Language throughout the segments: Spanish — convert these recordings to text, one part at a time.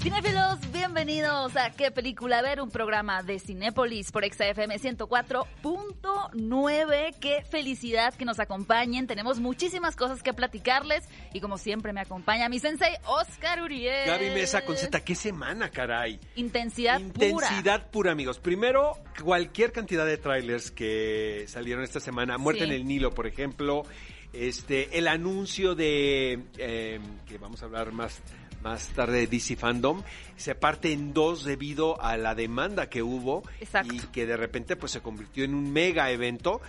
Cinefilos, bienvenidos a ¿Qué película ver? Un programa de Cinépolis por XFM 104.9. Qué felicidad que nos acompañen. Tenemos muchísimas cosas que platicarles y como siempre me acompaña mi sensei Oscar Uriel. Gaby Mesa con Z, qué semana, caray. Intensidad, pura. Intensidad pura, amigos. Primero, cualquier cantidad de trailers que salieron esta semana. Muerte Sí. en el Nilo, por ejemplo. Este, el anuncio de eh, que vamos a hablar más más tarde de DC Fandom se parte en dos debido a la demanda que hubo Exacto. y que de repente pues se convirtió en un mega evento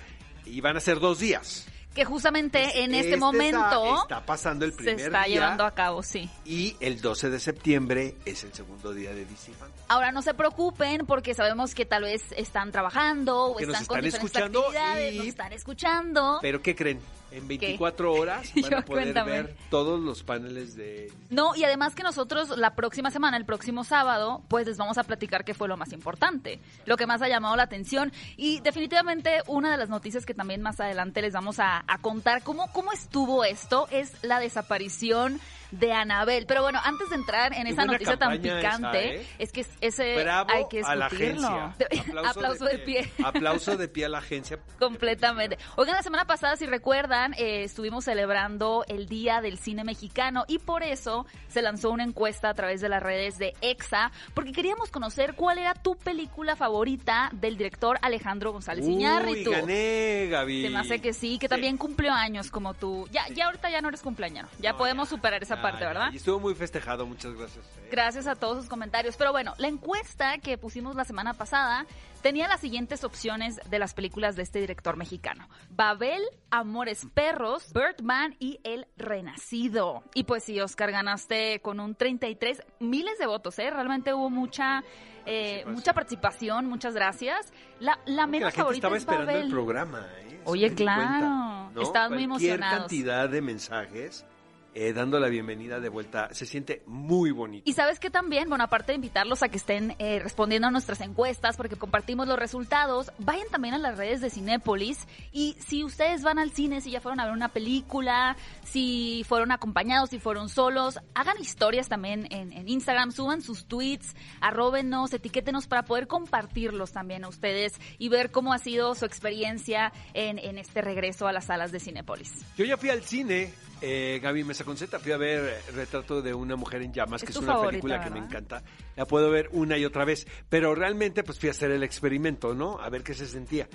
y van a ser dos días. Que justamente en este, está- momento está, pasando el se primer está día llevando a cabo, sí. y el 12 de septiembre es el segundo día de DC Fandom. Ahora no se preocupen porque sabemos que tal vez están trabajando o Que nos están con escuchando actividades, y- nos están escuchando. Pero ¿qué creen? En 24 horas van Yo, a poder cuéntame. ver todos los paneles de... No, y además que nosotros la próxima semana, el próximo sábado, pues les vamos a platicar qué fue lo más importante, lo que más ha llamado la atención. Y definitivamente una de las noticias que también más adelante les vamos a, a contar cómo, cómo estuvo esto es la desaparición de Anabel. Pero bueno, antes de entrar en Qué esa noticia tan picante, esa, ¿eh? es que ese Bravo hay que a la discutirlo. agencia. Aplauso, de, pie. Aplauso de pie a la agencia. Completamente. Oigan, la semana pasada, si recuerdan, eh, estuvimos celebrando el Día del Cine Mexicano y por eso se lanzó una encuesta a través de las redes de EXA, porque queríamos conocer cuál era tu película favorita del director Alejandro González Uy, Iñárritu. gané, Gaby. Se me hace que sí, que también cumplió años como tú. Ya, ya ahorita ya no eres cumpleaños. Ya No, podemos ya, superar esa ya, parte, ya. ¿verdad? Y estuvo muy festejado, muchas gracias. eh. Gracias a todos sus comentarios. Pero bueno, la encuesta que pusimos la semana pasada tenía las siguientes opciones de las películas de este director mexicano. Babel, Amores Perros, Birdman y El Renacido. Y pues sí, Oscar, ganaste con un 33 miles de votos, ¿eh? Realmente hubo mucha... eh, Participación. mucha participación, muchas gracias. La, la la menos gente favorita estaba es esperando Babel. el programa. ¿eh? Oye, claro, ¿no? estaban muy emocionados. cantidad de mensajes eh, dando la bienvenida de vuelta. Se siente muy bonito. Y sabes que también, bueno, aparte de invitarlos a que estén eh, respondiendo a nuestras encuestas, porque compartimos los resultados, vayan también a las redes de Cinépolis y si ustedes van al cine, si ya fueron a ver una película, si fueron acompañados, si fueron solos, hagan historias también en, en Instagram, suban sus tweets, arróbenos, etiquétenos para poder compartirlos también a ustedes y ver cómo ha sido su experiencia en, en este regreso a las salas de Cinépolis. Yo ya fui al cine, eh, Gaby Mesa Conceta, fui a ver Retrato de una mujer en llamas, Es que es una favorita, película que me encanta. La puedo ver una y otra vez, pero realmente pues fui a hacer el experimento, ¿no? A ver qué se sentía.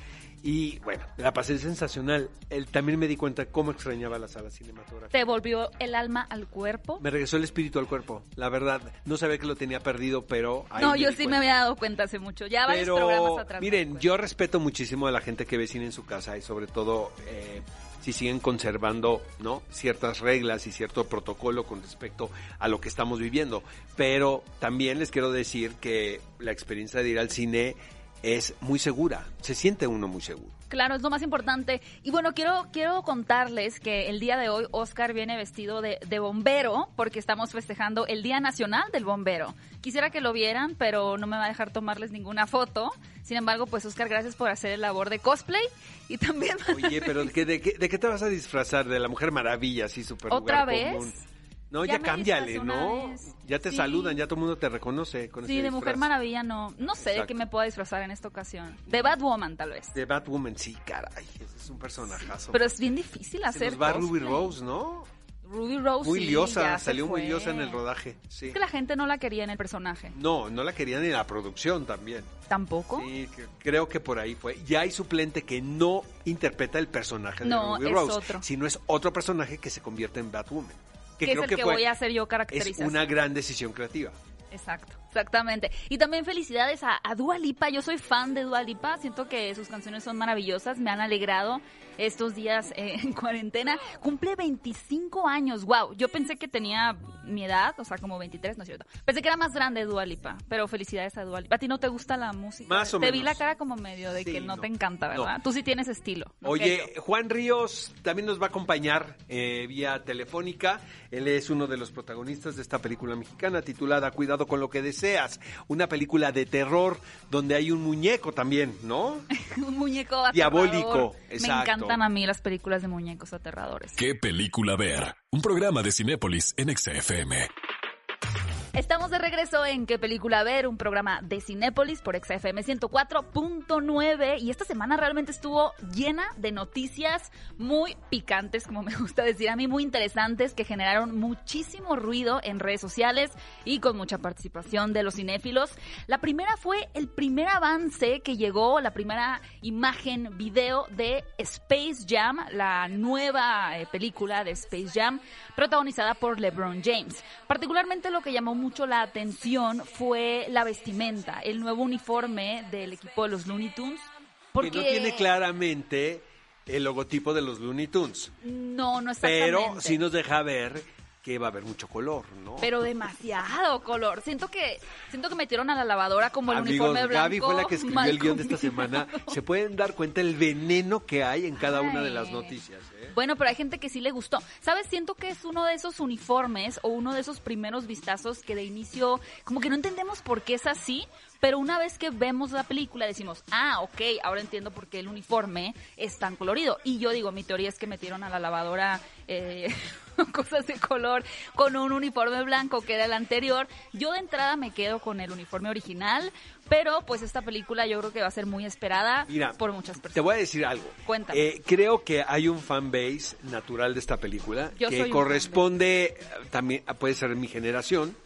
Y bueno, la pasé sensacional. El, también me di cuenta cómo extrañaba la sala cinematográfica. ¿Te volvió el alma al cuerpo? Me regresó el espíritu al cuerpo, la verdad. No sabía que lo tenía perdido, pero... ahí No, yo sí me había dado cuenta hace mucho. Ya varios programas Pero atrás. me miren, yo respeto muchísimo a la gente que ve cine en su casa y sobre todo eh, si siguen conservando no ciertas reglas y cierto protocolo con respecto a lo que estamos viviendo. Pero también les quiero decir que la experiencia de ir al cine es muy segura, se siente uno muy seguro. Claro, es lo más importante. Y bueno, quiero, quiero contarles que el día de hoy Oscar viene vestido de, de bombero porque estamos festejando el Día Nacional del Bombero. Quisiera que lo vieran, pero no me va a dejar tomarles ninguna foto. Sin embargo, pues Oscar, gracias por hacer el labor de cosplay y también... Oye, pero ¿de qué, de qué- de qué te vas a disfrazar? ¿De la Mujer Maravilla, así súper ¿Otra lugar vez? común? No, Ya ya, cámbiale, ¿no? vez. Ya te Sí. saludan, ya todo el mundo te reconoce con Sí, ese de Mujer. Maravilla no. No sé de qué me pueda disfrazar en esta ocasión. De Batwoman, tal vez. De Batwoman, sí, caray, ese es un personajazo. Pero es bien difícil Se hacer nos va Ruby. Rose, ¿no? Ruby Rose Muy sí, liosa, se salió muy liosa en el rodaje, sí. Es que la gente no la quería en el personaje. No, no la querían ni en la producción también. ¿Tampoco? Sí, creo que por ahí fue. Ya hay suplente que no interpreta el personaje de No, Ruby es Rose, otro. sino es otro personaje que se convierte en Batwoman. Que creo es el que, fue- voy a hacer yo es caracterización. una gran decisión creativa. Exacto, exactamente. Y también felicidades a, a Dua Lipa. Yo soy fan de Dua Lipa. Siento que sus canciones son maravillosas. Me han alegrado estos días eh, en cuarentena. Cumple 25 años. Wow. Yo pensé que tenía mi edad, o sea, como 23, no es cierto. Pensé que era más grande Dua Lipa. Pero felicidades a Dua Lipa. ¿A ti no te gusta la música? Más o te vi menos. la cara como medio de Sí, que no, no. te encanta, ¿verdad? No. Tú sí tienes estilo. no Oye. Juan Ríos también nos va a acompañar eh, vía telefónica. Él es uno de los protagonistas de esta película mexicana titulada Cuidado con lo que deseas. Una película de terror donde hay un muñeco también, ¿no? Un muñeco aterrador. Diabólico, Me exacto. encantan a mí las películas de muñecos aterradores. ¿Qué película ver? Un programa de Cinépolis en XFM. Estamos de regreso en ¿Qué película ver? Un programa de Cinépolis por XFM 104.9 y esta semana realmente estuvo llena de noticias muy picantes, como me gusta decir a mí, muy interesantes que generaron muchísimo ruido en redes sociales y con mucha participación de los cinéfilos. La primera fue el primer avance que llegó, la primera imagen, video de Space Jam, la nueva eh, película de Space Jam protagonizada por LeBron James. Particularmente lo que llamó mucho la atención fue la vestimenta, el nuevo uniforme del equipo de los Looney Tunes. Porque Que no tiene claramente el logotipo de los Looney Tunes, No, no exactamente. pero sí nos deja ver que va a haber mucho color, ¿no? Pero demasiado color. Siento que siento que metieron a la lavadora como el Amigos, uniforme blanco. Gaby fue la que escribió el guion de esta semana. Se pueden dar cuenta el veneno que hay en cada una de las noticias. ¿eh? Bueno, pero hay gente que sí le gustó. ¿Sabes? Siento que es uno de esos uniformes o uno de esos primeros vistazos que de inicio como que no entendemos por qué es así, pero una vez que vemos la película decimos, ah, ok, ahora entiendo por qué el uniforme es tan colorido. Y yo digo, mi teoría es que metieron a la lavadora eh, cosas de color con un uniforme blanco que era el anterior. Yo de entrada me quedo con el uniforme original, pero pues esta película yo creo que va a ser muy esperada Mira, por muchas personas. Te voy a decir algo. Cuéntame. Eh, creo que hay un fan base natural de esta película Yo que corresponde eh, también puede ser mi generación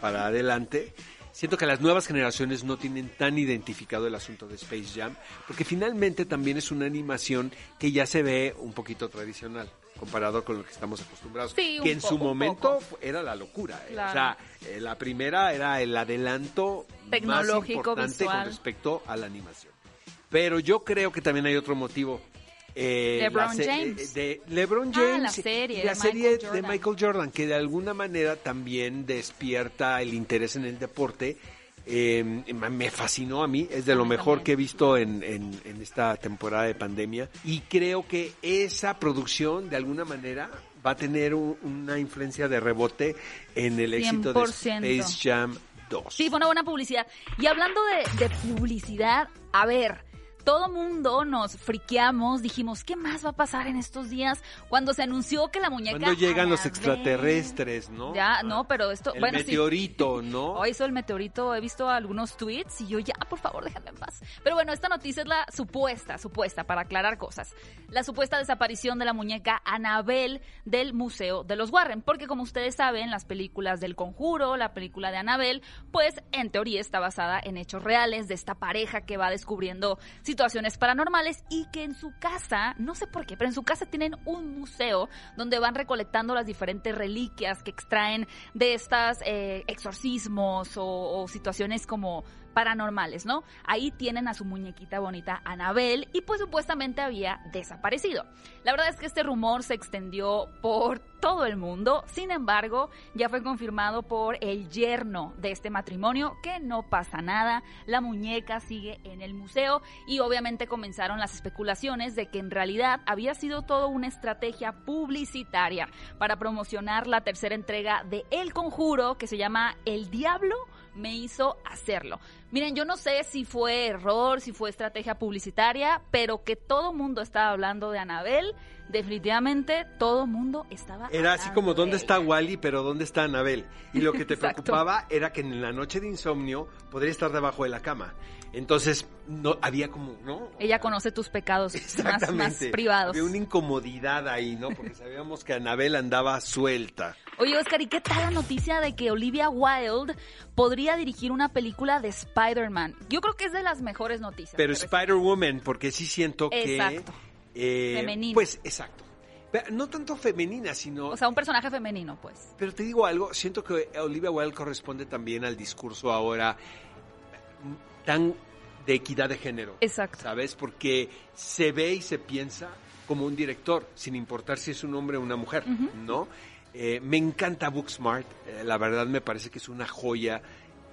para adelante. Siento que las nuevas generaciones no tienen tan identificado el asunto de Space Jam, porque finalmente también es una animación que ya se ve un poquito tradicional comparado con lo que estamos acostumbrados. Sí, que en poco, su momento era la locura. eh. Claro. O sea, eh, la primera era el adelanto Tecnológico, más importante visual. con respecto a la animación. Pero yo creo que también hay otro motivo. Eh, LeBron la se- James. De, LeBron Ah, James. la serie y de la serie Michael de. Michael Jordan, que de alguna manera también despierta el interés en el deporte. Eh, me fascinó a mí, es de lo mejor que he visto en, en- en esta temporada de pandemia. Y creo que esa producción, de alguna manera, va a tener un- una influencia de rebote en el éxito de 100%. Space Jam 2. Sí, fue una buena publicidad. Y hablando de, de publicidad, a ver, todo mundo nos friqueamos, dijimos, ¿qué más va a pasar en estos días? Cuando se anunció que la muñeca... Cuando llegan los extraterrestres, ¿no? Ya, no, pero esto... El bueno, sí. meteorito, ¿no? Hoy hizo el meteorito, he visto algunos tweets y yo ya, por favor, déjame en paz. Pero bueno, esta noticia es la supuesta, supuesta, para aclarar cosas. La supuesta desaparición de la muñeca Annabelle del Museo de los Warren. Porque como ustedes saben, las películas del Conjuro, la película de Annabelle, pues en teoría está basada en hechos reales de esta pareja que va descubriendo situaciones paranormales y que en su casa, no sé por qué, pero en su casa tienen un museo donde van recolectando las diferentes reliquias que extraen de estas eh, exorcismos o, o situaciones como paranormales, ¿no? Ahí tienen a su muñequita bonita Anabel y pues supuestamente había desaparecido. La verdad es que este rumor se extendió por todo el mundo, sin embargo, ya fue confirmado por el yerno de este matrimonio que no pasa nada, la muñeca sigue en el museo y obviamente comenzaron las especulaciones de que en realidad había sido todo una estrategia publicitaria para promocionar la tercera entrega de El Conjuro que se llama El Diablo me hizo hacerlo. Miren, yo no sé si fue error, si fue estrategia publicitaria, pero que todo mundo estaba hablando de Anabel, definitivamente todo mundo estaba Era así como, de ¿dónde está Wally, pero dónde está Anabel? Y lo que te preocupaba era que en la noche de insomnio podría estar debajo de la cama. Entonces, no había como, ¿no? Ella conoce tus pecados más, más privados. Había una incomodidad ahí, ¿no? Porque sabíamos que Anabel andaba suelta. Oye, Oscar, ¿y qué tal la noticia de que Olivia Wilde podría dirigir una película de Spider-Man? Yo creo que es de las mejores noticias. Pero Spider-Woman, porque sí siento que... Exacto. eh, Femenina. Pues, exacto. No tanto femenina, sino... O sea, un personaje femenino, pues. Pero te digo algo, siento que Olivia Wilde corresponde también al discurso ahora tan de equidad de género. Exacto. ¿Sabes? Porque se ve y se piensa como un director, sin importar si es un hombre o una mujer, ¿no? Eh, me encanta Booksmart, eh, la verdad me parece que es una joya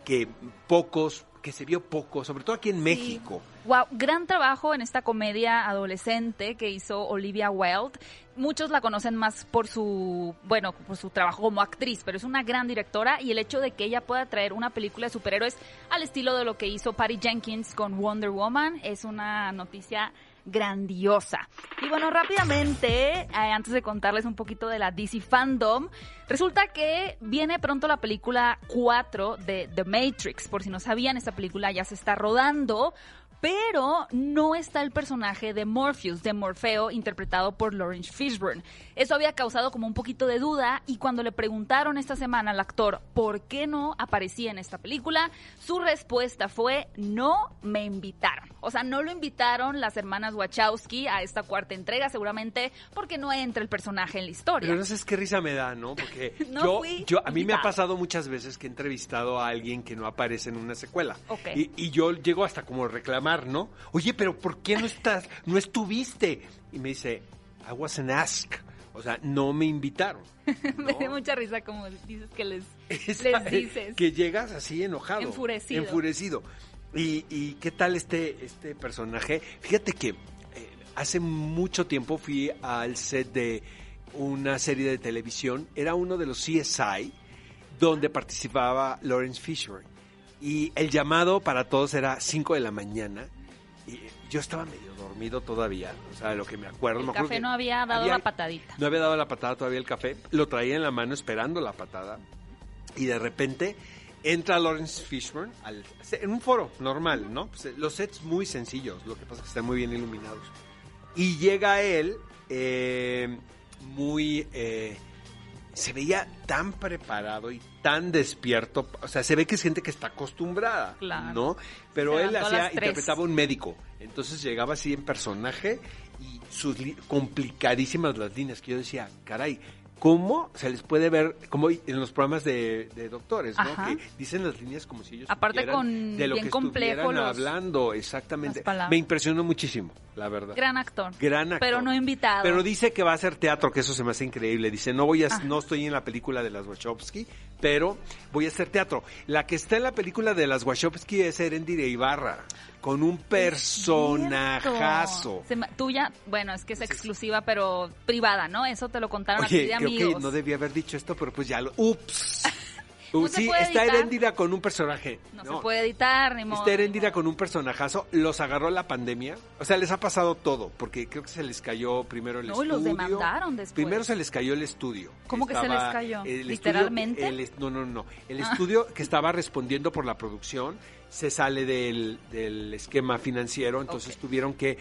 que pocos que se vio poco, sobre todo aquí en México. Wow, gran trabajo en esta comedia adolescente que hizo Olivia Wilde. Muchos la conocen más por su, bueno, por su trabajo como actriz, pero es una gran directora y el hecho de que ella pueda traer una película de superhéroes al estilo de lo que hizo Patty Jenkins con Wonder Woman es una noticia grandiosa. Y bueno, rápidamente, eh, antes de contarles un poquito de la DC Fandom, resulta que viene pronto la película 4 de The Matrix. Por si no sabían, esta película ya se está rodando pero no está el personaje de Morpheus, de Morfeo, interpretado por Lawrence Fishburne. Eso había causado como un poquito de duda y cuando le preguntaron esta semana al actor por qué no aparecía en esta película, su respuesta fue no me invitaron. O sea, no lo invitaron las hermanas Wachowski a esta cuarta entrega, seguramente porque no entra el personaje en la historia. Pero no sé qué risa me da, ¿no? Porque yo, yo, a mí me ha pasado muchas veces que he entrevistado a alguien que no aparece en una secuela. Y, y yo llego hasta como reclamar ¿no? Oye, pero ¿por qué no estás, no estuviste? Y me dice, I wasn't asked. O sea, no me invitaron. me da mucha risa como dices que les, les dices. Que llegas así enojado. Enfurecido. Enfurecido. ¿Y, y qué tal este, este personaje? Fíjate que eh, hace mucho tiempo fui al set de una serie de televisión. Era uno de los CSI donde participaba Lawrence Fisher y el llamado para todos era 5 de la mañana. Y yo estaba medio dormido todavía, o sea, lo que me acuerdo. El me café no había dado la patadita. No había dado la patada todavía el café, lo traía en la mano esperando la patada. Y de repente entra Lawrence Fishburne al, en un foro normal, ¿no? Pues, eh, los sets muy sencillos, lo que pasa es que están muy bien iluminados. Y llega él eh, muy... Eh, se veía tan preparado y tan despierto, o sea, se ve que es gente que está acostumbrada, ¿no? Pero él hacía, interpretaba un médico, entonces llegaba así en personaje y sus complicadísimas las líneas que yo decía, caray, cómo se les puede ver, como en los programas de, doctores, ¿no? Que dicen las líneas como si ellos Aparte con de lo bien que complejo hablando, exactamente. Me impresionó muchísimo, la verdad. Gran actor. Gran actor. Pero no invitado. Pero dice que va a hacer teatro, que eso se me hace increíble. Dice, no voy a, ah. no estoy en la película de las Wachowski, pero voy a hacer teatro. La que está en la película de las Wachowski es Erendire Ibarra con un personajazo. tuya, bueno, es que es exclusiva, pero privada, ¿no? Eso te lo contaron Oye, a ti de amigos. Que no debía haber dicho esto, pero pues ya lo... ¡Ups! Uh, sí, está Herendira con un personaje. No, se puede editar, ni modo. Está Herendira con un personajazo. Los agarró la pandemia. O sea, les ha pasado todo, porque creo que se les cayó primero el estudio. No, los demandaron después. Primero se les cayó el estudio. ¿Cómo que se les cayó? ¿Literalmente? no, no, no. El ah. estudio que estaba respondiendo por la producción se sale del, esquema financiero, entonces tuvieron que...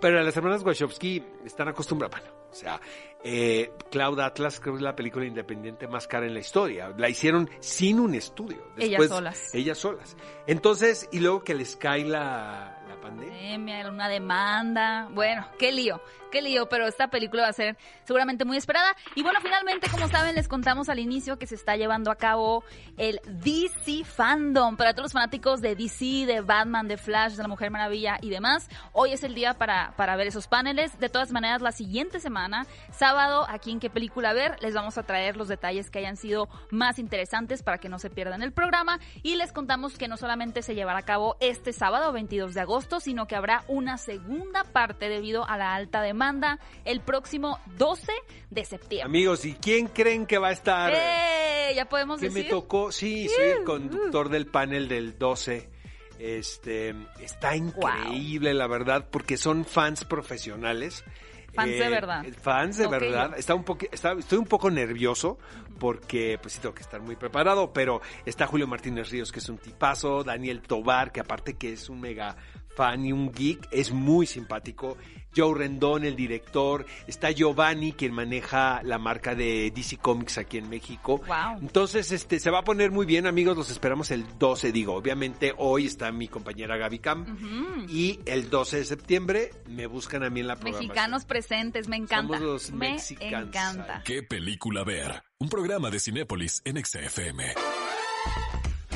Pero las hermanas Wachowski están acostumbradas, bueno, o sea, eh, Cloud Atlas creo que es la película independiente más cara en la historia. La hicieron sin un estudio. ellas solas. Ellas solas. Entonces, y luego que les cae la, la pandemia. Una demanda. Bueno, qué lío, qué lío, pero esta película va a ser seguramente muy esperada. Y bueno, finalmente, como saben, les contamos al inicio que se está llevando a cabo el DC Fandom. Para todos los fanáticos de DC, de Batman, de Flash, de la Mujer Maravilla y demás, hoy es el día para, para ver esos paneles. De todas maneras, la siguiente semana, sábado, aquí en qué película ver, les vamos a traer los detalles que hayan sido más interesantes para que no se pierdan el programa. Y les contamos que no solamente se llevará a cabo este sábado, 22 de agosto, sino que habrá una segunda parte debido a la alta demanda el próximo 12 de septiembre. Amigos, ¿y quién creen que va a estar? ¡Eh! Ya podemos ¿Qué me tocó? Sí, soy el conductor del panel del 12. Este, está increíble, la verdad, porque son fans profesionales. Fans de eh, verdad. Fans de verdad. Está un poco, está, estoy un poco nervioso porque pues sí tengo que estar muy preparado, pero está Julio Martínez Ríos, que es un tipazo, Daniel Tobar, que aparte que es un mega fan y un geek, es muy simpático. Joe Rendón, el director, está Giovanni, quien maneja la marca de DC Comics aquí en México. Wow. Entonces, este, se va a poner muy bien, amigos, los esperamos el 12, digo, obviamente hoy está mi compañera Gaby Cam y el 12 de septiembre me buscan a mí en la programación. Mexicanos presentes, me encanta. Somos los me mexicanos. encanta. ¿Qué película ver? Un programa de Cinépolis en XFM.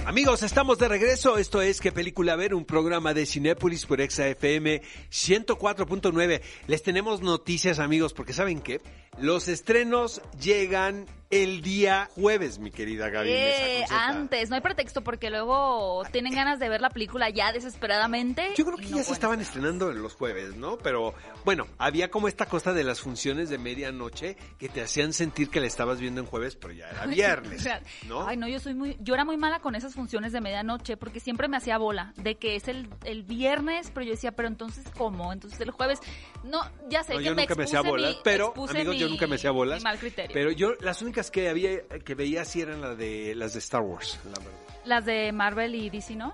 Amigos, estamos de regreso. Esto es ¿Qué película ver? Un programa de Cinépolis por ExaFM 104.9. Les tenemos noticias, amigos, porque ¿saben qué? Los estrenos llegan el día jueves, mi querida Gaby. Eh, Mesa antes, no hay pretexto porque luego tienen ganas de ver la película ya desesperadamente. Yo creo que no ya se estaban estrenando en los jueves, ¿no? Pero bueno, había como esta cosa de las funciones de medianoche que te hacían sentir que la estabas viendo en jueves, pero ya era viernes, ¿no? Ay, no, yo soy muy, yo era muy mala con esas funciones de medianoche porque siempre me hacía bola de que es el, el viernes, pero yo decía, pero entonces ¿cómo? Entonces el jueves, no, ya sé No, que yo me nunca me hacía bolas, pero amigos, yo nunca me hacía bolas. mal criterio. Pero yo las únicas que había que veía sí eran las de las de Star Wars, la verdad. Las de Marvel y DC, ¿no?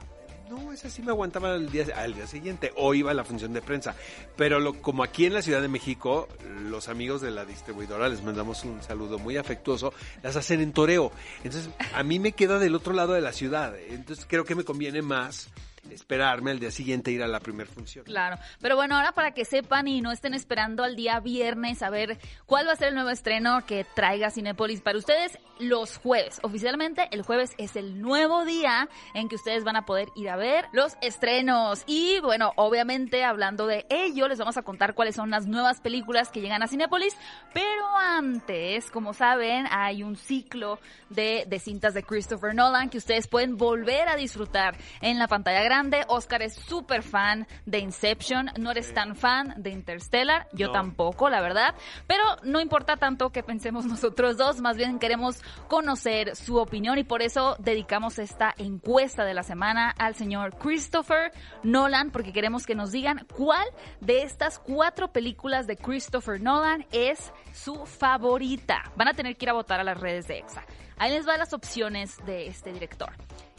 No, esa sí me aguantaba al día, al día siguiente o iba a la función de prensa. Pero lo, como aquí en la Ciudad de México, los amigos de la distribuidora, les mandamos un saludo muy afectuoso, las hacen en toreo. Entonces, a mí me queda del otro lado de la ciudad. Entonces, creo que me conviene más esperarme al día siguiente ir a la primera función. Claro, pero bueno, ahora para que sepan y no estén esperando al día viernes a ver cuál va a ser el nuevo estreno que traiga Cinépolis para ustedes los jueves. Oficialmente el jueves es el nuevo día en que ustedes van a poder ir a ver los estrenos. Y bueno, obviamente hablando de ello, les vamos a contar cuáles son las nuevas películas que llegan a Cinépolis. Pero antes, como saben, hay un ciclo de, de cintas de Christopher Nolan que ustedes pueden volver a disfrutar en la pantalla grande. Oscar es súper fan de Inception, no eres tan fan de Interstellar, yo No. tampoco, la verdad. Pero no importa tanto que pensemos nosotros dos, más bien queremos conocer su opinión y por eso dedicamos esta encuesta de la semana al señor Christopher Nolan, porque queremos que nos digan cuál de estas cuatro películas de Christopher Nolan es su favorita. Van a tener que ir a votar a las redes de EXA. Ahí les va las opciones de este director.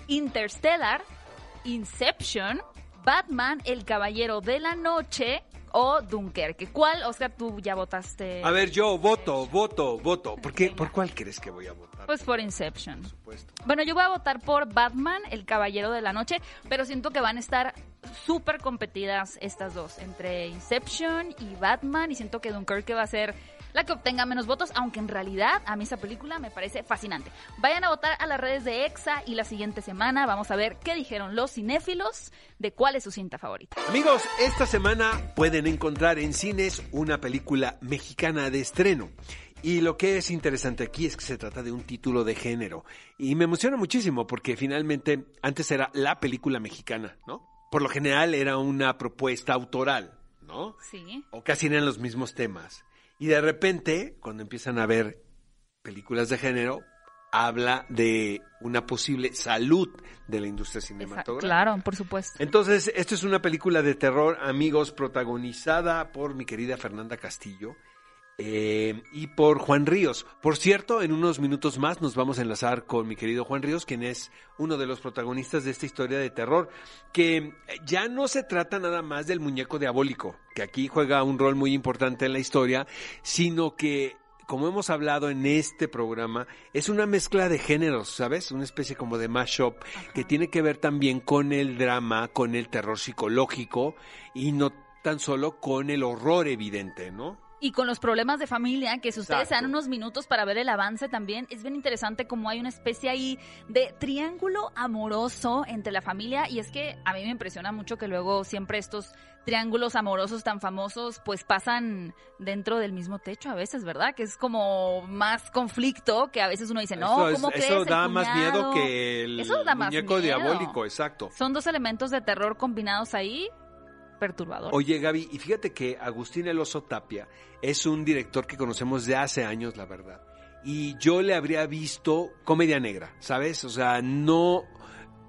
Interstellar, Inception, Batman, El Caballero de la Noche o Dunkerque. ¿Cuál, Oscar, tú ya votaste? A ver, yo voto, voto, voto. ¿Por qué? ¿Por cuál crees que voy a votar? Pues por Inception. Por supuesto. Bueno, yo voy a votar por Batman, El Caballero de la Noche, pero siento que van a estar súper competidas estas dos, entre Inception y Batman, y siento que Dunkerque va a ser la que obtenga menos votos, aunque en realidad a mí esa película me parece fascinante. Vayan a votar a las redes de EXA y la siguiente semana vamos a ver qué dijeron los cinéfilos de cuál es su cinta favorita. Amigos, esta semana pueden encontrar en cines una película mexicana de estreno. Y lo que es interesante aquí es que se trata de un título de género. Y me emociona muchísimo porque finalmente antes era la película mexicana, ¿no? Por lo general era una propuesta autoral, ¿no? Sí. O casi eran los mismos temas. Y de repente, cuando empiezan a ver películas de género, habla de una posible salud de la industria cinematográfica. claro, por supuesto. Entonces, esto es una película de terror, amigos, protagonizada por mi querida Fernanda Castillo eh, y por Juan Ríos. Por cierto, en unos minutos más nos vamos a enlazar con mi querido Juan Ríos, quien es uno de los protagonistas de esta historia de terror, que ya no se trata nada más del muñeco diabólico, que aquí juega un rol muy importante en la historia, sino que como hemos hablado en este programa, es una mezcla de géneros, ¿sabes? Una especie como de mashup que tiene que ver también con el drama, con el terror psicológico y no tan solo con el horror evidente, ¿no? Y con los problemas de familia, que si ustedes se dan Exacto. unos minutos para ver el avance también, es bien interesante como hay una especie ahí de triángulo amoroso entre la familia. Y es que a mí me impresiona mucho que luego siempre estos triángulos amorosos tan famosos pues pasan dentro del mismo techo a veces, ¿verdad? Que es como más conflicto que a veces uno dice, no, Eso es- ¿cómo crees? Eso El da más miedo cuñado". que el Eso da más muñeco miedo. diabólico, exacto. Son dos elementos de terror combinados ahí, perturbador. Oye, Gaby, y fíjate que Agustín Eloso Tapia es un director que conocemos de hace años, la verdad. Y yo le habría visto comedia negra, ¿sabes? O sea, no,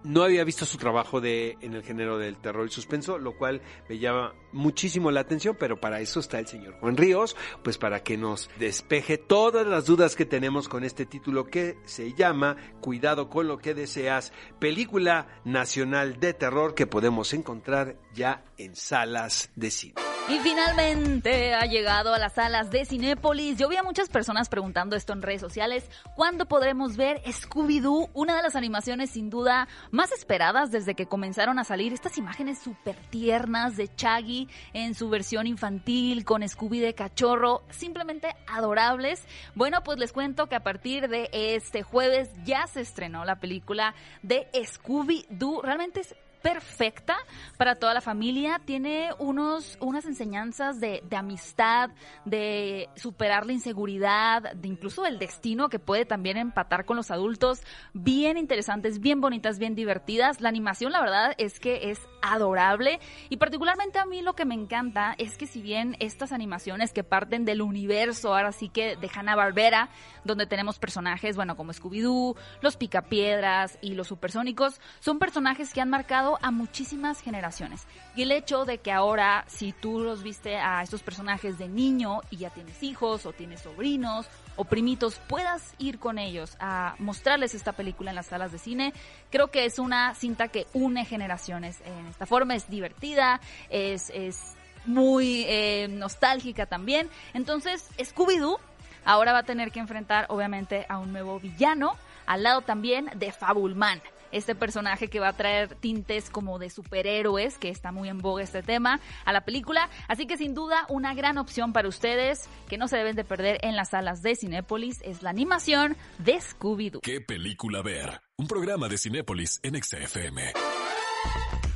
no había visto su trabajo de, en el género del terror y suspenso, lo cual me llama muchísimo la atención, pero para eso está el señor Juan Ríos, pues para que nos despeje todas las dudas que tenemos con este título que se llama Cuidado con lo que deseas, película nacional de terror que podemos encontrar ya en salas de cine. Y finalmente ha llegado a las salas de Cinépolis. Yo vi a muchas personas preguntando esto en redes sociales. ¿Cuándo podremos ver Scooby-Doo? Una de las animaciones sin duda más esperadas desde que comenzaron a salir estas imágenes súper tiernas de Chaggy en su versión infantil con Scooby de cachorro. Simplemente adorables. Bueno, pues les cuento que a partir de este jueves ya se estrenó la película de Scooby-Doo. Realmente es perfecta para toda la familia. Tiene unos, unas enseñanzas de, de amistad, de superar la inseguridad, de incluso el destino que puede también empatar con los adultos. Bien interesantes, bien bonitas, bien divertidas. La animación, la verdad, es que es adorable. Y particularmente a mí lo que me encanta es que si bien estas animaciones que parten del universo, ahora sí que de Hanna-Barbera, donde tenemos personajes, bueno, como Scooby-Doo, los Picapiedras y los Supersónicos, son personajes que han marcado a muchísimas generaciones. Y el hecho de que ahora, si tú los viste a estos personajes de niño y ya tienes hijos o tienes sobrinos o primitos, puedas ir con ellos a mostrarles esta película en las salas de cine. Creo que es una cinta que une generaciones en esta forma, es divertida, es, es muy eh, nostálgica también. Entonces, Scooby-Doo ahora va a tener que enfrentar obviamente a un nuevo villano, al lado también de Fabulman este personaje que va a traer tintes como de superhéroes, que está muy en boga este tema, a la película. Así que sin duda una gran opción para ustedes que no se deben de perder en las salas de Cinépolis es la animación de Scooby-Doo. ¿Qué película ver? Un programa de Cinépolis en XFM.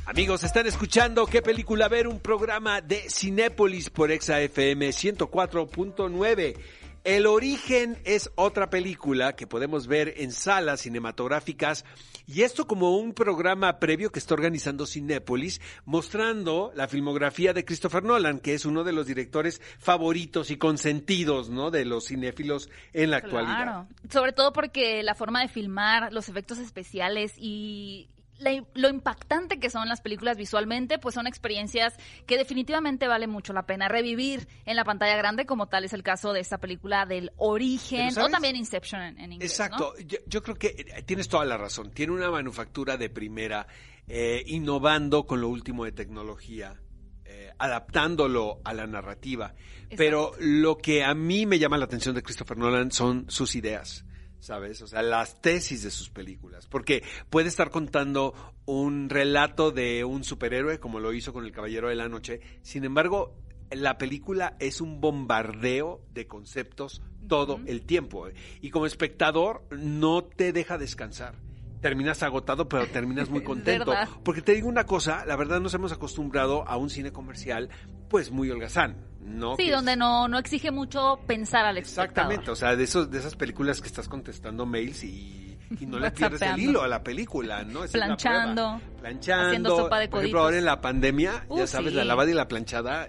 Amigos, están escuchando qué película ver, un programa de Cinépolis por ExaFM 104.9. El origen es otra película que podemos ver en salas cinematográficas y esto como un programa previo que está organizando Cinépolis mostrando la filmografía de Christopher Nolan, que es uno de los directores favoritos y consentidos, ¿no? de los cinéfilos en la actualidad. Claro, sobre todo porque la forma de filmar, los efectos especiales y la- lo impactante que son las películas visualmente, pues son experiencias que definitivamente vale mucho la pena revivir en la pantalla grande, como tal es el caso de esta película del origen, o también Inception en, en inglés. Exacto, ¿no? yo, yo creo que eh, tienes toda la razón. Tiene una manufactura de primera, eh, innovando con lo último de tecnología, eh, adaptándolo a la narrativa. Pero lo que a mí me llama la atención de Christopher Nolan son sus ideas. ¿Sabes? O sea, las tesis de sus películas. Porque puede estar contando un relato de un superhéroe, como lo hizo con El Caballero de la Noche. Sin embargo, la película es un bombardeo de conceptos todo el tiempo. Y como espectador, no te deja descansar. Terminas agotado, pero terminas muy contento. Porque te digo una cosa, la verdad nos hemos acostumbrado a un cine comercial, pues muy holgazán, ¿no? Sí, donde es- no, no exige mucho pensar al Exactamente, espectador. o sea, de esos de esas películas que estás contestando mails y, y no le pierdes el hilo a la película, ¿no? Es Planchando, planchando, haciendo sopa de por ejemplo, coditos. ahora en la pandemia, ya Uh, sabes, sí. la lavada y la planchada.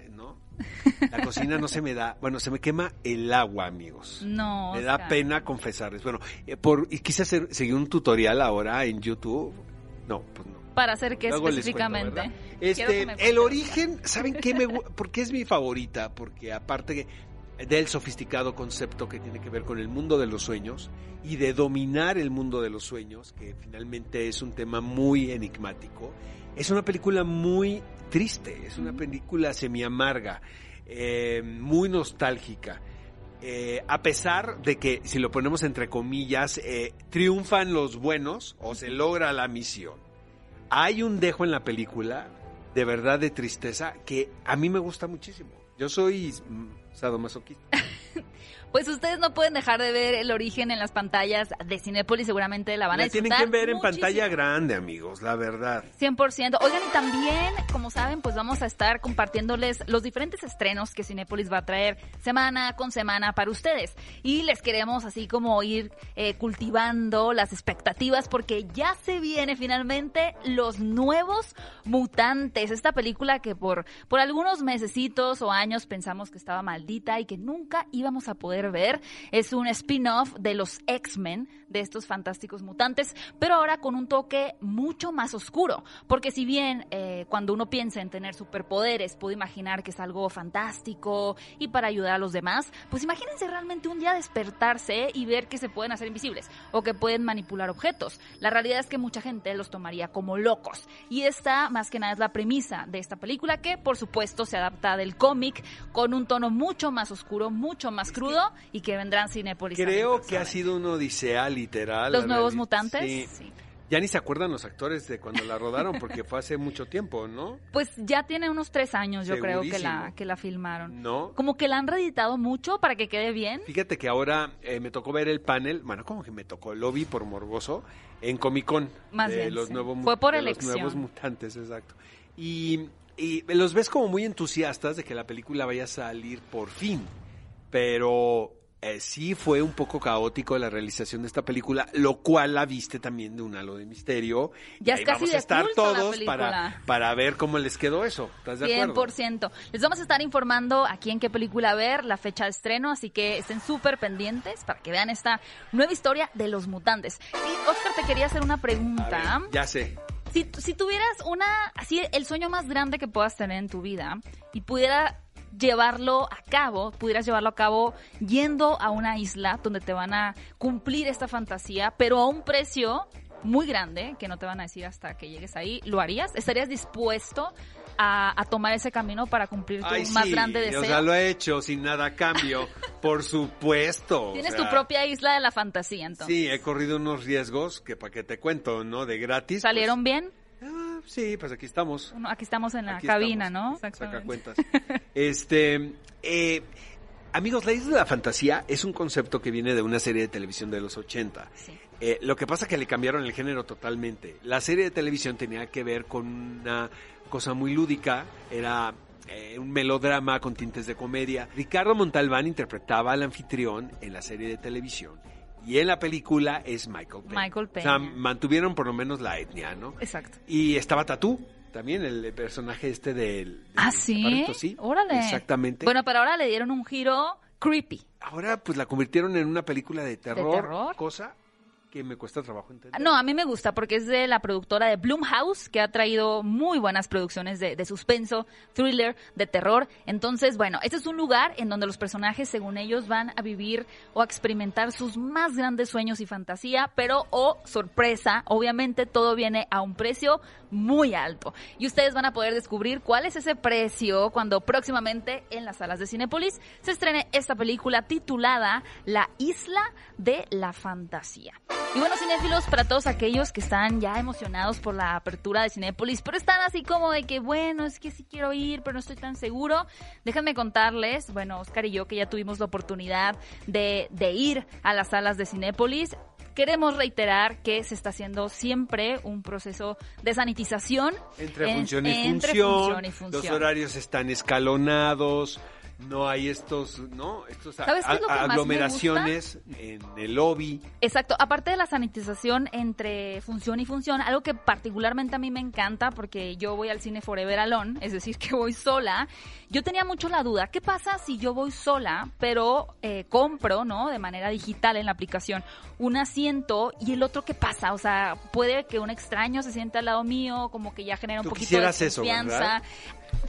La cocina no se me da, bueno, se me quema el agua, amigos. No, Me da Oscar. pena confesarles. Bueno, eh, por y quise hacer seguir un tutorial ahora en YouTube. No, pues no. Para hacer Luego cuento, específicamente. Este, el origen, ¿saben qué me gu- por qué es mi favorita? Porque aparte del sofisticado concepto que tiene que ver con el mundo de los sueños y de dominar el mundo de los sueños, que finalmente es un tema muy enigmático, es una película muy triste, es una película semi-amarga, eh, muy nostálgica. Eh, a pesar de que, si lo ponemos entre comillas, eh, triunfan los buenos o se logra la misión. Hay un dejo en la película, de verdad de tristeza, que a mí me gusta muchísimo. Yo soy mm, sadomasoquista. Pues ustedes no pueden dejar de ver el origen en las pantallas de Cinépolis, seguramente la van a La tienen disfrutar que ver en muchísimo. pantalla grande, amigos, la verdad. 100%. Oigan, y también, como saben, pues vamos a estar compartiéndoles los diferentes estrenos que Cinépolis va a traer semana con semana para ustedes. Y les queremos así como ir eh, cultivando las expectativas porque ya se viene finalmente Los Nuevos Mutantes. Esta película que por, por algunos mesecitos o años pensamos que estaba maldita y que nunca íbamos a poder ver. Es un spin-off de los X-Men, de estos fantásticos mutantes, pero ahora con un toque mucho más oscuro. Porque si bien eh, cuando uno piensa en tener superpoderes, puede imaginar que es algo fantástico y para ayudar a los demás, pues imagínense realmente un día despertarse y ver que se pueden hacer invisibles o que pueden manipular objetos. La realidad es que mucha gente los tomaría como locos. Y esta, más que nada, es la premisa de esta película que, por supuesto, se adapta del cómic con un tono mucho más oscuro, mucho más crudo y que vendrán Cinepolis. Creo que ha sido una odisea literal. ¿Los nuevos mutantes? Sí. Sí. Ya ni se acuerdan los actores de cuando la rodaron, porque fue hace mucho tiempo, ¿no? Pues ya tiene unos tres años, yo creo, que la, que la filmaron. No. Como que la han reeditado mucho para que quede bien. Fíjate que ahora eh, me tocó ver el panel, bueno, como que me tocó, lo vi por morboso, en Comic Con. Más de bien, los sí. nuevos Fue por de los elección. nuevos mutantes, exacto. Y, y los ves como muy entusiastas de que la película vaya a salir por fin. Pero eh, sí fue un poco caótico la realización de esta película, lo cual la viste también de un halo de misterio. Ya Y es ahí casi vamos de a estar culto todos para, para ver cómo les quedó eso. ¿Estás de acuerdo? 100%. Les vamos a estar informando aquí en qué película ver, la fecha de estreno, así que estén súper pendientes para que vean esta nueva historia de los mutantes. Y Oscar, te quería hacer una pregunta. ver, ya sé. Si, si tuvieras una, así, el sueño más grande que puedas tener en tu vida y pudiera llevarlo a cabo, pudieras llevarlo a cabo yendo a una isla donde te van a cumplir esta fantasía, pero a un precio muy grande, que no te van a decir hasta que llegues ahí, ¿lo harías? ¿Estarías dispuesto a, a tomar ese camino para cumplir tu Ay, más sí, grande deseo? O sea, lo he hecho sin nada a cambio, por supuesto. o Tienes sea, tu propia isla de la fantasía, entonces. Sí, he corrido unos riesgos que para que te cuento, ¿no? De gratis. ¿Salieron bien? Ah, sí, pues aquí estamos. Bueno, aquí estamos en la Aquí cabina, estamos. ¿no? Saca cuentas. Este, eh, amigos, la isla de la fantasía es un concepto que viene de una serie de televisión de los 80. Sí. Eh, lo que pasa es que le cambiaron el género totalmente. La serie de televisión tenía que ver con una cosa muy lúdica, era eh, un melodrama con tintes de comedia. Ricardo Montalbán interpretaba al anfitrión en la serie de televisión y en la película es Michael Peña. Michael O sea, Peña. mantuvieron por lo menos la etnia, ¿no? Exacto. Y estaba Tatú, también el personaje este del... del ¿Ah, sí? sí. Órale. Exactamente. Bueno, pero ahora le dieron un giro creepy. Ahora pues la convirtieron en una película de terror, terror? cosa que me cuesta trabajo entender. No, a mí me gusta porque es de la productora de Blumhouse, que ha traído muy buenas producciones de, de suspenso, thriller, de terror. Entonces, bueno, este es un lugar en donde los personajes, según ellos, van a vivir o a experimentar sus más grandes sueños y fantasía, pero, oh, sorpresa, obviamente todo viene a un precio muy alto. Y ustedes van a poder descubrir cuál es ese precio cuando próximamente en las salas de Cinépolis se estrene esta película titulada La Isla de la Fantasía. Y bueno, cinéfilos, para todos aquellos que están ya emocionados por la apertura de Cinépolis, pero están así como de que, bueno, es que sí quiero ir, pero no estoy tan seguro, déjenme contarles, bueno, Oscar y yo que ya tuvimos la oportunidad de, de ir a las salas de Cinépolis, queremos reiterar que se está haciendo siempre un proceso de sanitización. Entre en- función y entre función, función y función. los horarios están escalonados, no hay estos, ¿no? Estos a- ¿Sabes qué es lo que a- más me aglomeraciones en el lobby. Exacto, aparte de la sanitización entre función y función, algo que particularmente a mí me encanta porque yo voy al cine Forever Alone, es decir, que voy sola, yo tenía mucho la duda, ¿qué pasa si yo voy sola, pero eh, compro, ¿no? De manera digital en la aplicación un asiento y el otro qué pasa? O sea, puede que un extraño se siente al lado mío, como que ya genera un Tú poquito de eso,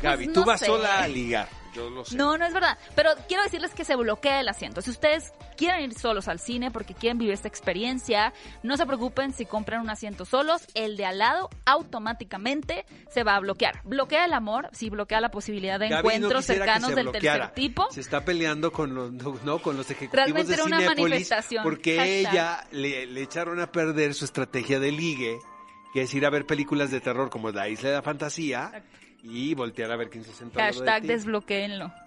Pues, Gaby, no tú vas sé. sola a ligar, yo lo sé. No, no es verdad. Pero quiero decirles que se bloquea el asiento. Si ustedes quieren ir solos al cine porque quieren vivir esta experiencia, no se preocupen si compran un asiento solos. El de al lado automáticamente se va a bloquear. Bloquea el amor, sí, bloquea la posibilidad de Gaby encuentros cercanos se del bloqueara. tercer tipo. Se está peleando con los, no, con los ejecutivos Realmente de era una manifestación. porque Hashtag. ella le, le echaron a perder su estrategia de ligue, que es ir a ver películas de terror como La Isla de la Fantasía y voltear a ver quién se sentó de Hashtag ti. desbloqueenlo.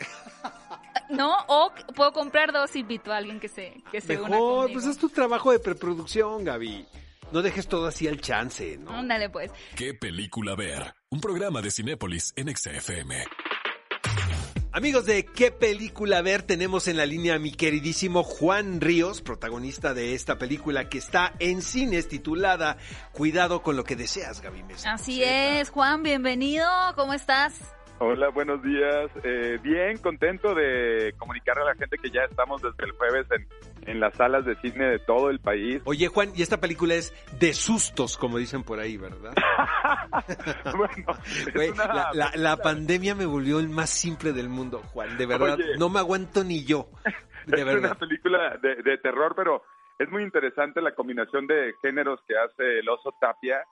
No, o puedo comprar dos y invito a alguien que se, que se una Mejor, conmigo. pues es tu trabajo de preproducción, Gaby. No dejes todo así al chance, ¿no? Ándale pues. ¿Qué película ver? Un programa de Cinépolis en XFM. Amigos de ¿Qué película ver? Tenemos en la línea a mi queridísimo Juan Ríos, protagonista de esta película que está en cines titulada Cuidado con lo que deseas, Gaby Mesa. Así es, Juan, bienvenido. ¿Cómo estás? Hola, buenos días. Eh, bien, contento de comunicarle a la gente que ya estamos desde el jueves en, en las salas de cine de todo el país. Oye, Juan, y esta película es de sustos, como dicen por ahí, ¿verdad? bueno, una la, la- la película- pandemia me volvió el más simple del mundo, Juan. De verdad, Oye. no me aguanto ni yo. De es una película de, de terror, pero es muy interesante la combinación de géneros que hace el oso Tapia.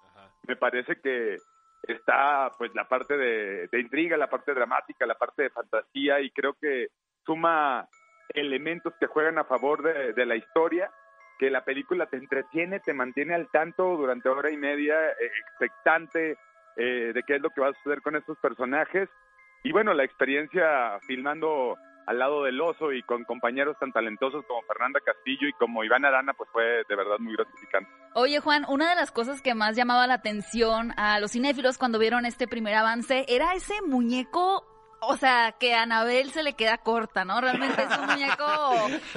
Me parece que está pues la parte de, de intriga, la parte dramática, la parte de fantasía y creo que suma elementos que juegan a favor de, de la historia que la película te entretiene, te mantiene al tanto durante hora y media, eh, expectante eh, de qué es lo que va a suceder con estos personajes. Y bueno, la experiencia filmando al lado del oso y con compañeros tan talentosos como Fernanda Castillo y como Iván Arana, pues fue de verdad muy gratificante. Oye Juan, una de las cosas que más llamaba la atención a los cinéfilos cuando vieron este primer avance era ese muñeco o sea, que a Anabel se le queda corta, ¿no? Realmente es un muñeco.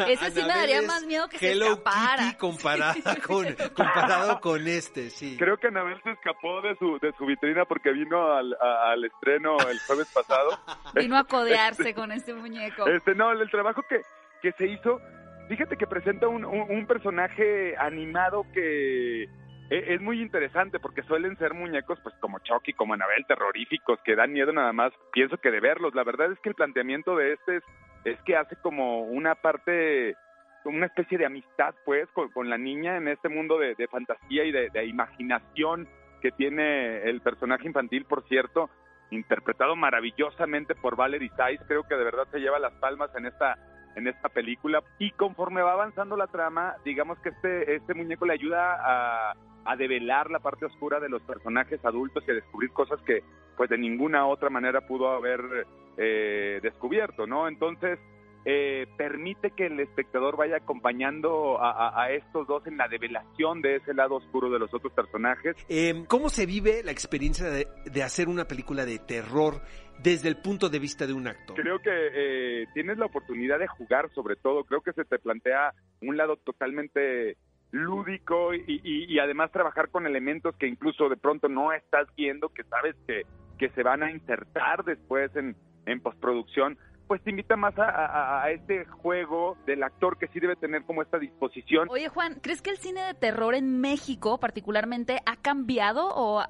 Ese sí me daría más miedo que se escapara. Kitty comparada con, comparado con este, sí. Creo que Anabel se escapó de su, de su vitrina porque vino al, al estreno el jueves pasado. Vino a codearse con este muñeco. Este, no, el trabajo que, que se hizo, fíjate que presenta un, un personaje animado que es muy interesante porque suelen ser muñecos pues como Chucky, como Anabel, terroríficos, que dan miedo nada más, pienso que de verlos. La verdad es que el planteamiento de este es, que hace como una parte, una especie de amistad pues con, la niña en este mundo de, fantasía y de, imaginación que tiene el personaje infantil, por cierto, interpretado maravillosamente por Valerie Saiz, creo que de verdad se lleva las palmas en esta en esta película y conforme va avanzando la trama, digamos que este este muñeco le ayuda a a develar la parte oscura de los personajes adultos y a descubrir cosas que pues de ninguna otra manera pudo haber eh, descubierto, ¿no? Entonces, eh, permite que el espectador vaya acompañando a, estos dos en la develación de ese lado oscuro de los otros personajes. Em, ¿Cómo se vive la experiencia de, hacer una película de terror desde el punto de vista de un actor? Creo que eh, tienes la oportunidad de jugar sobre todo, creo que se te plantea un lado totalmente lúdico y, además trabajar con elementos que incluso de pronto no estás viendo, que sabes que, que se van a insertar después en, en postproducción pues te invita más a, este juego del actor que sí debe tener como esta disposición. Oye Juan, ¿crees que el cine de terror en México particularmente ha cambiado o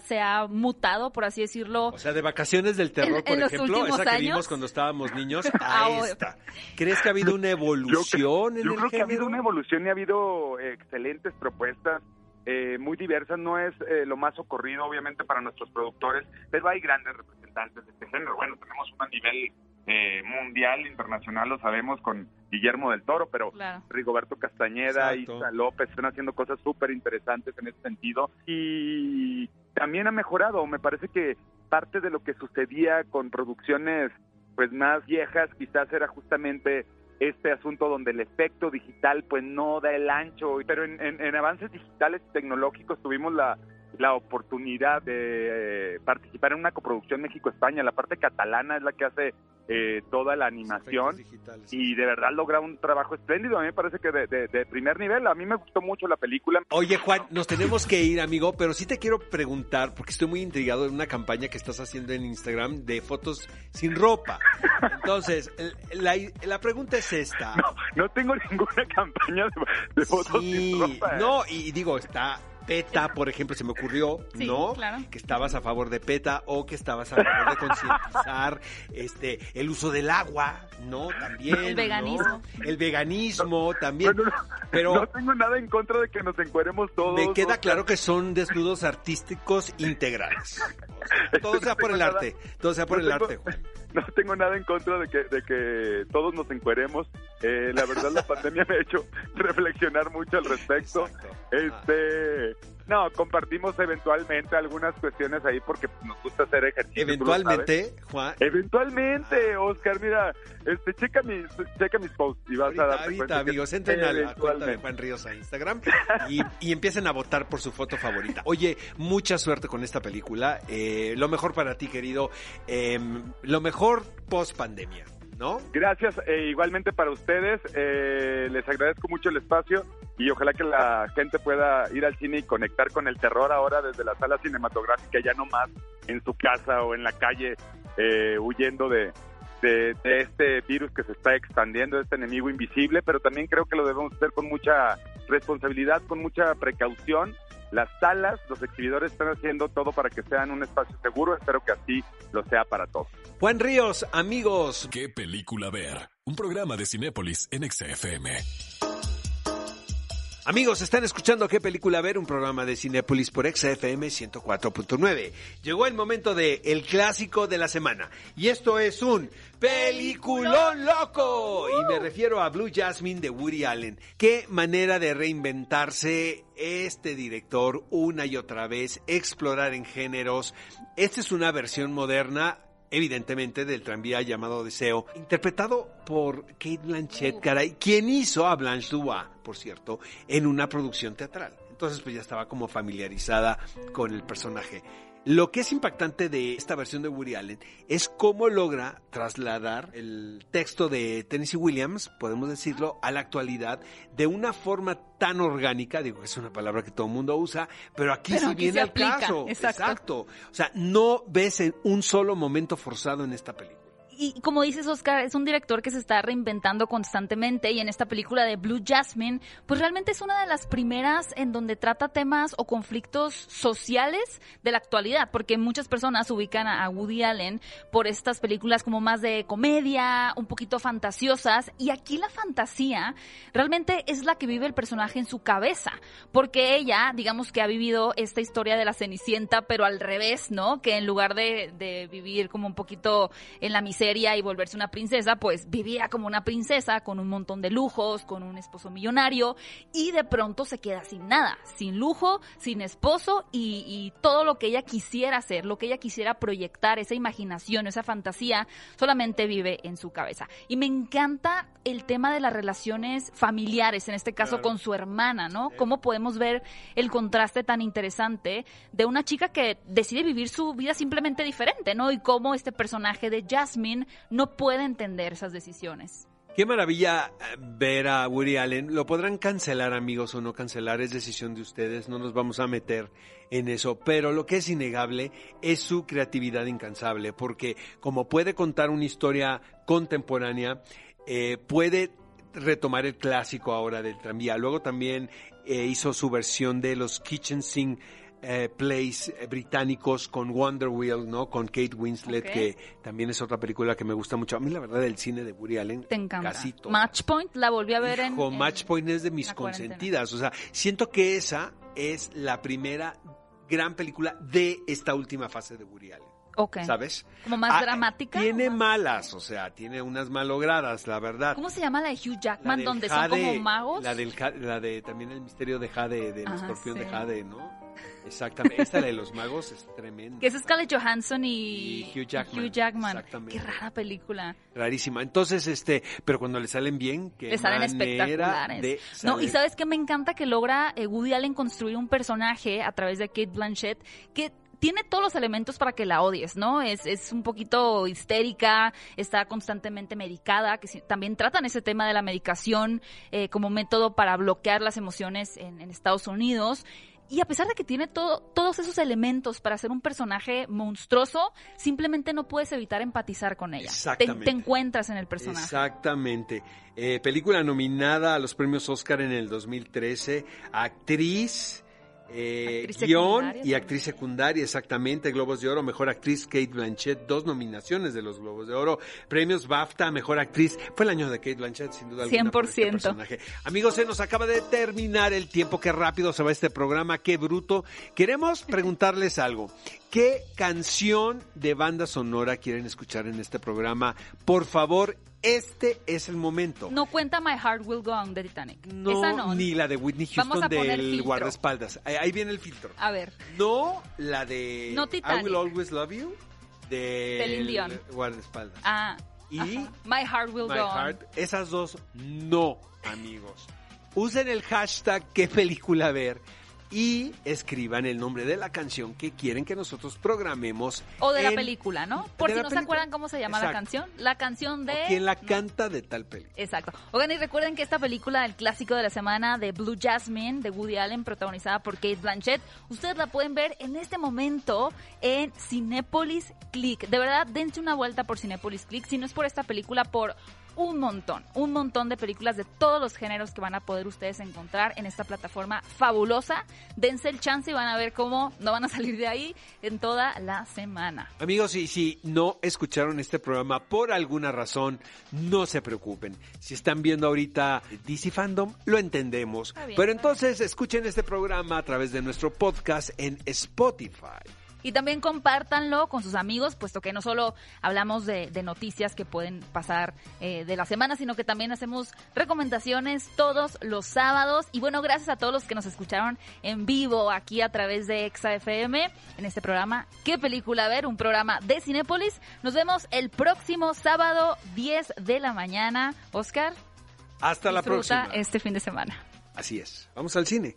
se ha mutado, por así decirlo? O sea, de vacaciones del terror, por ejemplo, esa que vimos cuando estábamos niños, a ah, esta. ¿Crees que ha habido una evolución en yo el creo que ha habido una evolución y ha habido excelentes propuestas. Eh, muy diversas, no es eh, lo más ocurrido obviamente para nuestros productores, pero hay grandes representantes de este género. Bueno, tenemos un nivel eh, mundial, internacional, lo sabemos con Guillermo del Toro, pero Rigoberto Castañeda, y Isa López están haciendo cosas súper interesantes en ese sentido. Y también ha mejorado. Me parece que parte de lo que sucedía con producciones pues más viejas quizás era justamente este asunto donde el efecto digital pues no da el ancho, pero en, en avances digitales y tecnológicos tuvimos la, la oportunidad de eh, participar en una coproducción México-España. La parte catalana es la que hace eh, toda la animación y de verdad logra un trabajo espléndido. A mí me parece que de, primer nivel. A mí me gustó mucho la película. Oye, Juan, nos tenemos que ir, amigo, pero sí te quiero preguntar, porque estoy muy intrigado en una campaña que estás haciendo en Instagram de fotos sin ropa. Entonces, la, la pregunta es esta. No, no tengo ninguna campaña de, fotos sin ropa. ¿eh? No, y digo, está PETA, por ejemplo, se me ocurrió, ¿no? Que estabas a favor de PETA o que estabas a favor de concientizar este, el uso del agua, ¿no? También. El veganismo. El veganismo también. pero no tengo nada en contra de que nos encueremos todos. Me queda claro que son desnudos artísticos integrales. todo sea por el arte, todo sea por el arte, Juan. No tengo nada en contra de que, de que todos nos encueremos. Eh, la verdad, la pandemia me ha hecho reflexionar mucho al respecto. Este, no, compartimos eventualmente algunas cuestiones ahí porque nos gusta hacer ejercicio. ¿Eventualmente, Juan? Eventualmente, Oscar, mira, este, checa mis, checa mis posts y vas a dar Ahorita, amigos, entren a la cuenta de Juan Ríos a Instagram y, y, empiecen a votar por su foto favorita. Oye, mucha suerte con esta película. Eh, lo mejor para ti, querido. Em, lo mejor post pandemia. ¿No? Gracias, e igualmente para ustedes. Eh, les agradezco mucho el espacio y ojalá que la gente pueda ir al cine y conectar con el terror ahora desde la sala cinematográfica, ya no más en su casa o en la calle, eh, huyendo de, de, este virus que se está expandiendo, este enemigo invisible, pero también creo que lo debemos hacer con mucha responsabilidad, con mucha precaución las salas, los exhibidores están haciendo todo para que sean un espacio seguro. Espero que así lo sea para todos. Juan Ríos, amigos. ¿Qué película ver? Un programa de Cinépolis en XFM. Amigos, están escuchando qué película ver, un programa de Cinepolis por XFM 104.9. Llegó el momento de el clásico de la semana. Y esto es un peliculón loco. Y me refiero a Blue Jasmine de Woody Allen. Qué manera de reinventarse este director una y otra vez, explorar en géneros. Esta es una versión moderna evidentemente del tranvía llamado Deseo, interpretado por Kate Blanchett, caray, quien hizo a Blanche Dubois, por cierto, en una producción teatral. Entonces pues ya estaba como familiarizada con el personaje. Lo que es impactante de esta versión de Woody Allen es cómo logra trasladar el texto de Tennessee Williams, podemos decirlo, a la actualidad de una forma tan orgánica, digo que es una palabra que todo el mundo usa, pero aquí Pero sí aquí viene aplica, caso. exacto. O sea, no ves en un solo momento forzado en esta película. Y como dices, Oscar, es un director que se está reinventando constantemente y en esta película de Blue Jasmine, pues realmente es una de las primeras en donde trata temas o conflictos sociales de la actualidad, porque muchas personas ubican a Woody Allen por estas películas como más de comedia, un poquito fantasiosas, y aquí la fantasía realmente es la que vive el personaje en su cabeza, porque ella, digamos que ha vivido esta historia de la Cenicienta, pero al revés, ¿no? Que en lugar de, de vivir como un poquito en la miseria y volverse una princesa, pues vivía como una princesa con un montón de lujos, con un esposo millonario y de pronto se queda sin nada, sin lujo, sin esposo y, y todo lo que ella quisiera hacer, lo que ella quisiera proyectar, esa imaginación, esa fantasía, solamente vive en su cabeza. Y me encanta el tema de las relaciones familiares, en este caso Claro. con su hermana, ¿no? Cómo podemos ver el contraste tan interesante de una chica que decide vivir su vida simplemente diferente, ¿no? Y cómo este personaje de Jasmine no puede entender esas decisiones. Qué maravilla eh, ver a Woody Allen. Lo podrán cancelar, amigos, o no cancelar, es decisión de ustedes, no nos vamos a meter en eso. Pero lo que es innegable es su creatividad incansable, porque como puede contar una historia contemporánea, eh, puede retomar el clásico ahora del tranvía. Luego también eh, hizo su versión de los Kitchen Sink eh, plays eh, británicos con Wonder Wheel, ¿no? Con Kate Winslet, que también es otra película que me gusta mucho. A mí la verdad el cine de Woody Allen Te encanta. casi todo. Match Point la volví a ver en, Hijo, en- Match Point es de mis consentidas. O sea, siento que esa es la primera gran película de esta última fase de Woody Allen. Ok. ¿Sabes? Como más Ah, dramática. Tiene más- malas, o sea, tiene unas malogradas, la verdad. ¿Cómo se llama la de Hugh Jackman, donde Jade, son como magos? La, del, la de también el misterio de Jade, del escorpión de. Jade, ¿no? Exactamente. Esta la de los magos es tremenda. Que es Scarlett Johansson y, Y Hugh Jackman, Hugh Jackman. exactamente. Qué rara película. Rarísima. Entonces, este, pero cuando le salen bien, que Le salen espectaculares. de No, y sabes que me encanta que logra eh, Woody Allen construir un personaje a través de Kate Blanchett que tiene todos los elementos para que la odies, ¿no? Es, es un poquito histérica, está constantemente medicada, que si- también tratan ese tema de la medicación eh, como método para bloquear las emociones en, en Estados Unidos. Y a pesar de que tiene todo, todos esos elementos para ser un personaje monstruoso, simplemente no puedes evitar empatizar con ella. Te, Exactamente. te encuentras en el personaje. Exactamente. Eh, película nominada a los premios Oscar en el 2013. Actriz, eh, guion secundaria y actriz secundaria, exactamente. Globos de Oro, Mejor Actriz Kate Blanchett, dos nominaciones de los Globos de Oro. Premios BAFTA, Mejor Actriz. Fue el año de Kate Blanchett, sin duda alguna. por este 100%. personaje. Amigos, se nos acaba de terminar el tiempo. Qué rápido se va este programa, qué bruto. Queremos preguntarles algo. ¿Qué canción de banda sonora quieren escuchar en este programa? Por favor, este es el momento. No cuenta My Heart Will Go On de Titanic. No, Esa no. ni la de Whitney Houston del filtro. guardaespaldas. Ahí, ahí viene el filtro. A ver, No la de No I Titanic. Will Always Love You de guardaespaldas. ah, Y ajá. My Heart Will My Go On. Esas dos no, amigos. Usen el hashtag qué película ver y escriban el nombre de la canción que quieren que nosotros programemos. O de la película, ¿no? Por si no se acuerdan cómo se llama la canción. La canción de... o ¿Quién la canta de tal película? Exacto. Oigan, y recuerden que esta película, el clásico de la semana de Blue Jasmine, de Woody Allen, protagonizada por Kate Blanchett, ustedes la pueden ver en este momento en Cinépolis Click. De verdad, dense una vuelta por Cinépolis Click. Si no es por esta película, por un montón, un montón de películas de todos los géneros que van a poder ustedes encontrar en esta plataforma fabulosa. Dense el chance y van a ver cómo no van a salir de ahí en toda la semana. Amigos, y si no escucharon este programa por alguna razón, no se preocupen. Si están viendo ahorita DC Fandom, lo entendemos. bien, Pero entonces escuchen este programa a través de nuestro podcast en Spotify. Y también compártanlo con sus amigos, puesto que no solo hablamos de, de noticias que pueden pasar eh, de la semana, sino que también hacemos recomendaciones todos los sábados. Y bueno, gracias a todos los que nos escucharon en vivo aquí a través de Exa FM en este programa ¿Qué película ver? Un programa de Cinépolis. Nos vemos el próximo sábado 10 de la mañana. Oscar, Hasta la próxima. este fin de semana. Así es. Vamos al cine.